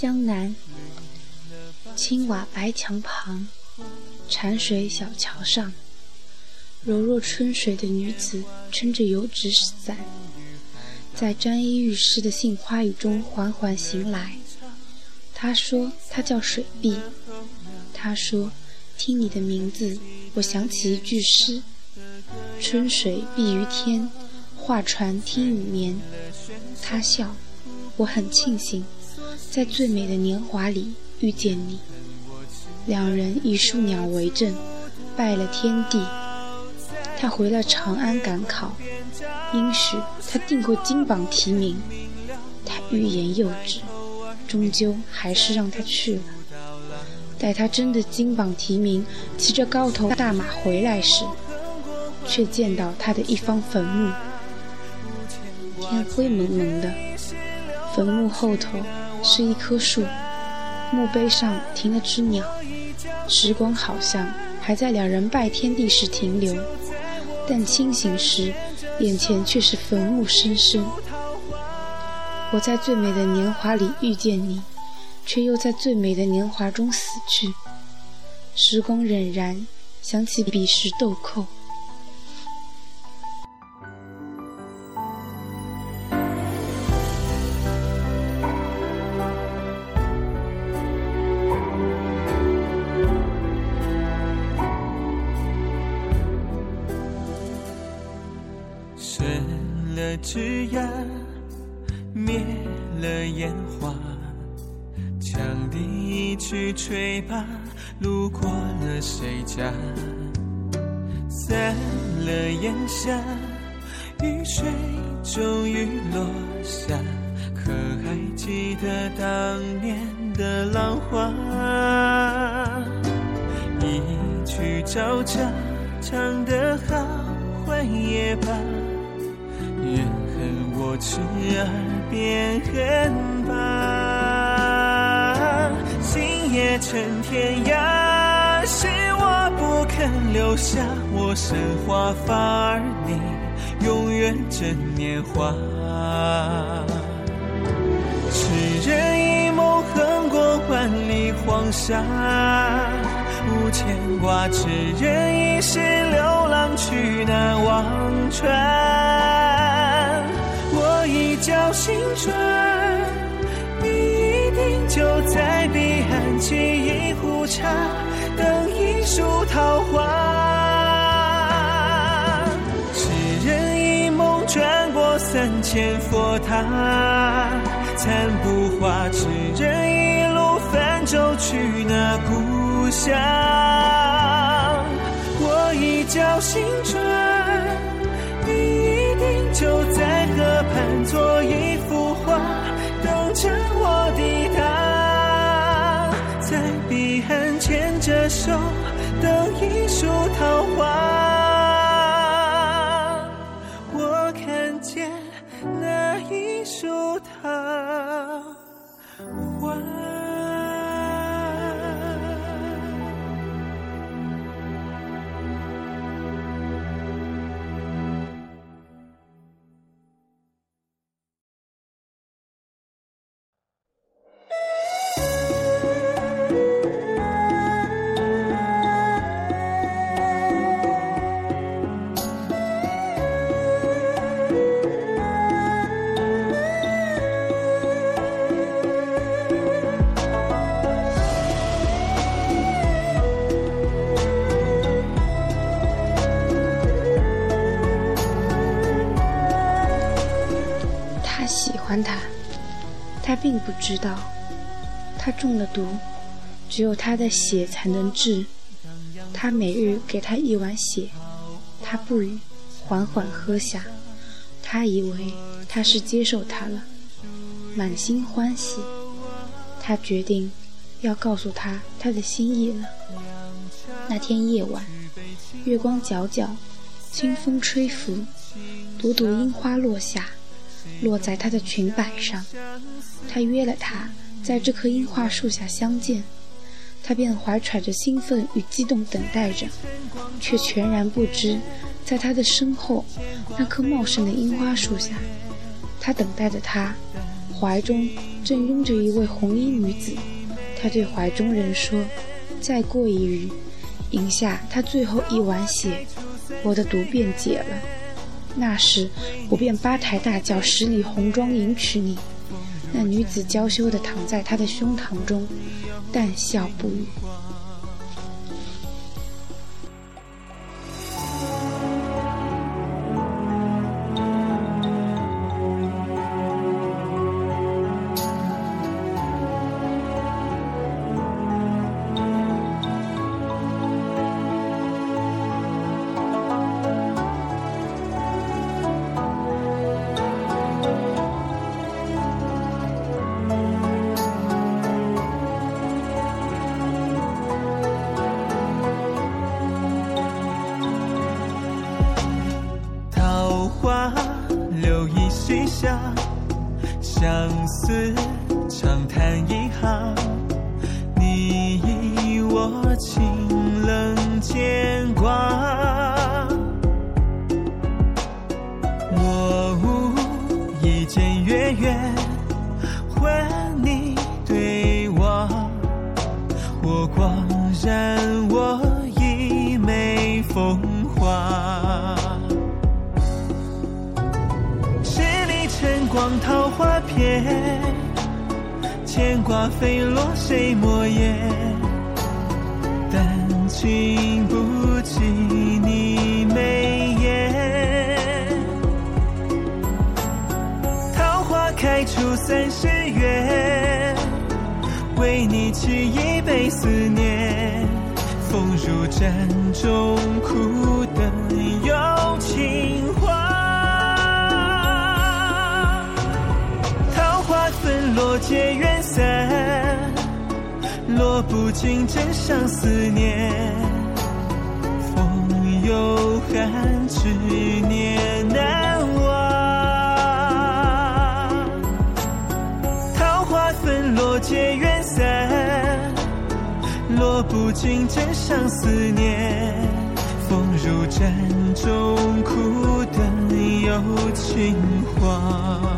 江南，青瓦白墙旁，潺水小桥上，柔若春水的女子撑着油纸伞，在沾衣欲湿的杏花雨中缓缓行来。她说：“她叫水碧。”她说：“听你的名字，我想起一句诗：春水碧于天，画船听雨眠。”她笑，我很庆幸。在最美的年华里遇见你，两人以树鸟为证，拜了天地。他回了长安赶考，应许他定会金榜题名。他欲言又止，终究还是让他去了。待他真的金榜题名，骑着高头大马回来时，却见到他的一方坟墓。天灰蒙蒙的，坟墓后头。是一棵树，墓碑上停了只鸟。时光好像还在两人拜天地时停留，但清醒时，眼前却是坟墓深深。我在最美的年华里遇见你，却又在最美的年华中死去。时光荏苒，想起彼时豆蔻。枝桠灭了烟花，羌笛一曲吹罢，路过了谁家？散了烟霞，雨水终于落下，可还记得当年的浪花？一曲朝茶，唱得好坏也罢。痴儿变恨吧，心也成天涯，是我不肯留下我生华发而你永远真年华。痴人一梦横过万里黄沙，无牵挂，痴人一世流浪去难忘川。叫醒春，你一定就在彼岸沏一壶茶，等一束桃花。痴人一梦转过三千佛塔，残不化。痴人一路泛舟去那故乡，我一叫醒转。等一他并不知道，他中了毒，只有他的血才能治。他每日给他一碗血，他不语，缓缓喝下。他以为他是接受他了，满心欢喜。他决定要告诉他他的心意了。那天夜晚，月光皎皎，清风吹拂，朵朵樱花落下。落在他的裙摆上，他约了她在这棵樱花树下相见，他便怀揣着兴奋与激动等待着，却全然不知，在他的身后那棵茂盛的樱花树下，他等待着他，怀中正拥着一位红衣女子，他对怀中人说：“再过一日，饮下他最后一碗血，我的毒便解了。那时我便八抬大轿十里红妆迎娶你。”那女子娇羞地躺在他的胸膛中，淡笑不语。相思长叹一行，你以我清冷牵挂，我无意间月圆，问你对我，我光染我一眉风华。十里晨光桃花牵挂飞落谁墨砚？但经不及你眉眼。桃花开出三十月，为你沏一杯思念。风入盏中，苦落结缘散，落不尽真相思念。风有寒，执念难忘。桃花纷落结缘散，落不尽真相思念。风入盏中，苦等有情话。